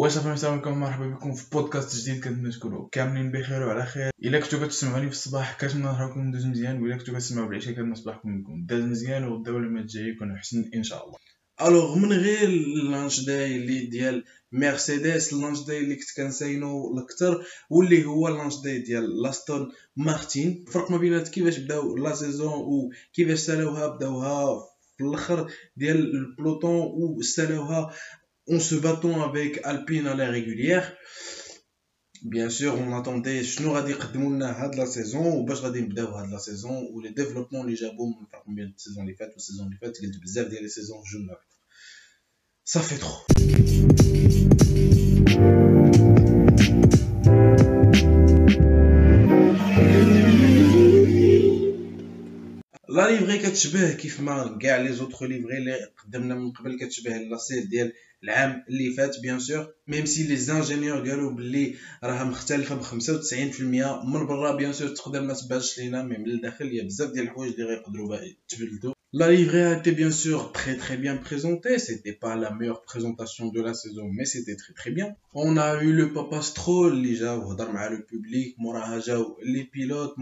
وصافي السلام عليكم مرحبا بكم في بودكاست جديد كنتمنى تكونوا كاملين بخير وعلى خير. إلا كنتو كتسمعوني في الصباح كنتمنى نهاركم دوز مزيان. وإلا كنتو كتسمعوا بالعشاء كنتمنى صباحكم يكون داز مزيان وغدا ما جاي يكون احسن إن شاء الله. ألوغ من غير اللانش داي اللي ديال مرسيدس اللانش داي اللي كنت كنساينو الأكثر واللي هو اللانش داي ديال لاستون مارتين. الفرق ما بينات كيفاش بداو لا سيزون وكيفاش سالاوها بداوها في الأخر ديال البلوتون وسالاوها en se battant avec Alpine à la régulière. Bien sûr, on attendait شنو غادي يقدموا لنا هاد لا سيزون وباش غادي نبداو هاد لا سيزون ولي ديفلوبمون اللي جابوهم من فرق بين السيزون اللي فات والسيزون اللي فات قلت بزاف ديال لي سيزون جو صافي ترو لا ليفري كتشبه كيف ما كاع لي زوتر ليفري اللي قدمنا من قبل كتشبه لاسيل ديال العام اللي فات بيان سور ميم سي لي زانجينيور قالوا بلي راها مختلفة ب 95% من برا بيان سور تقدر ما تبانش لينا مي من الداخل يا بزاف ديال الحوايج اللي غيقدروا يتبدلوا. La livrée a été bien sûr très très bien présentée, c'était pas la meilleure présentation de la saison, mais c'était très très bien. On a eu le Papa Stroll, les gens, le public, les pilotes,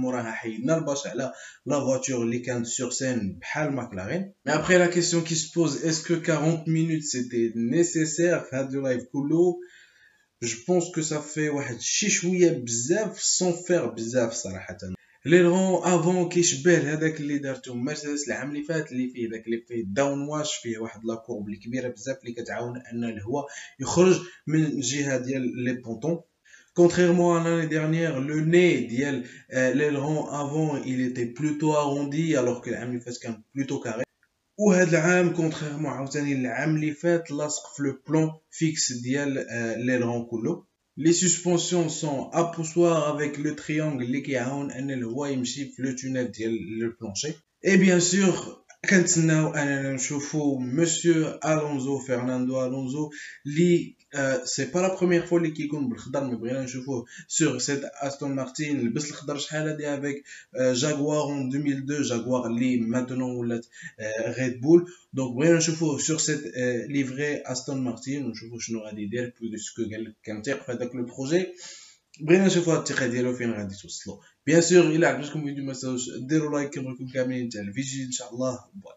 la voiture, les cannes sur scène, bhal McLaren. Mais après la question qui se pose, est-ce que 40 minutes c'était nécessaire, faire du live coulo? Je pense que ça fait, ouais, chichouille bzaf sans faire bzaf, sarahatan. صراحة. ليرون افون كيشبه هذاك اللي دارتو مرسيدس العام اللي فات اللي فيه داك اللي فيه داون واش فيه واحد لاكورب اللي كبيرة بزاف اللي كتعاون أن الهواء يخرج من الجهه ديال لي بونطون Contrairement à l'année dernière, le nez ديال l'aileron avant il était plutôt arrondi alors que فات كان plutôt carré. عاوتاني العام اللي فات لاصق في لو بلون فيكس ديال l'aileron كله. Les suspensions sont à poussoir avec le triangle le tunnel, le plancher. Et bien sûr, تونيل ديال لو بلانشي اي بيان سور كنتسناو اننا نشوفو مسيو الونزو فرناندو الونزو لي سي با لا بروميير فوا اللي كيكون بالخضر مي بغينا نشوفوه سور سيت استون مارتين لبس الخضر شحال هادي افيك جاكوار اون 2002 جاكوار اللي ماتونون ولات ريد بول دونك بغينا نشوفوه سور سيت ليفري استون مارتين ونشوفو شنو غادي يدير بويسكو قال لك كنثيق في هذاك لو بروجي بغينا نشوفو هاد الثقه ديالو فين غادي توصلو. بيان سور إلا عجبتكم الفيديو ما تنساوش ديروا لايك كنبغيكم كاملين تاع الفيديو. إن شاء الله باي.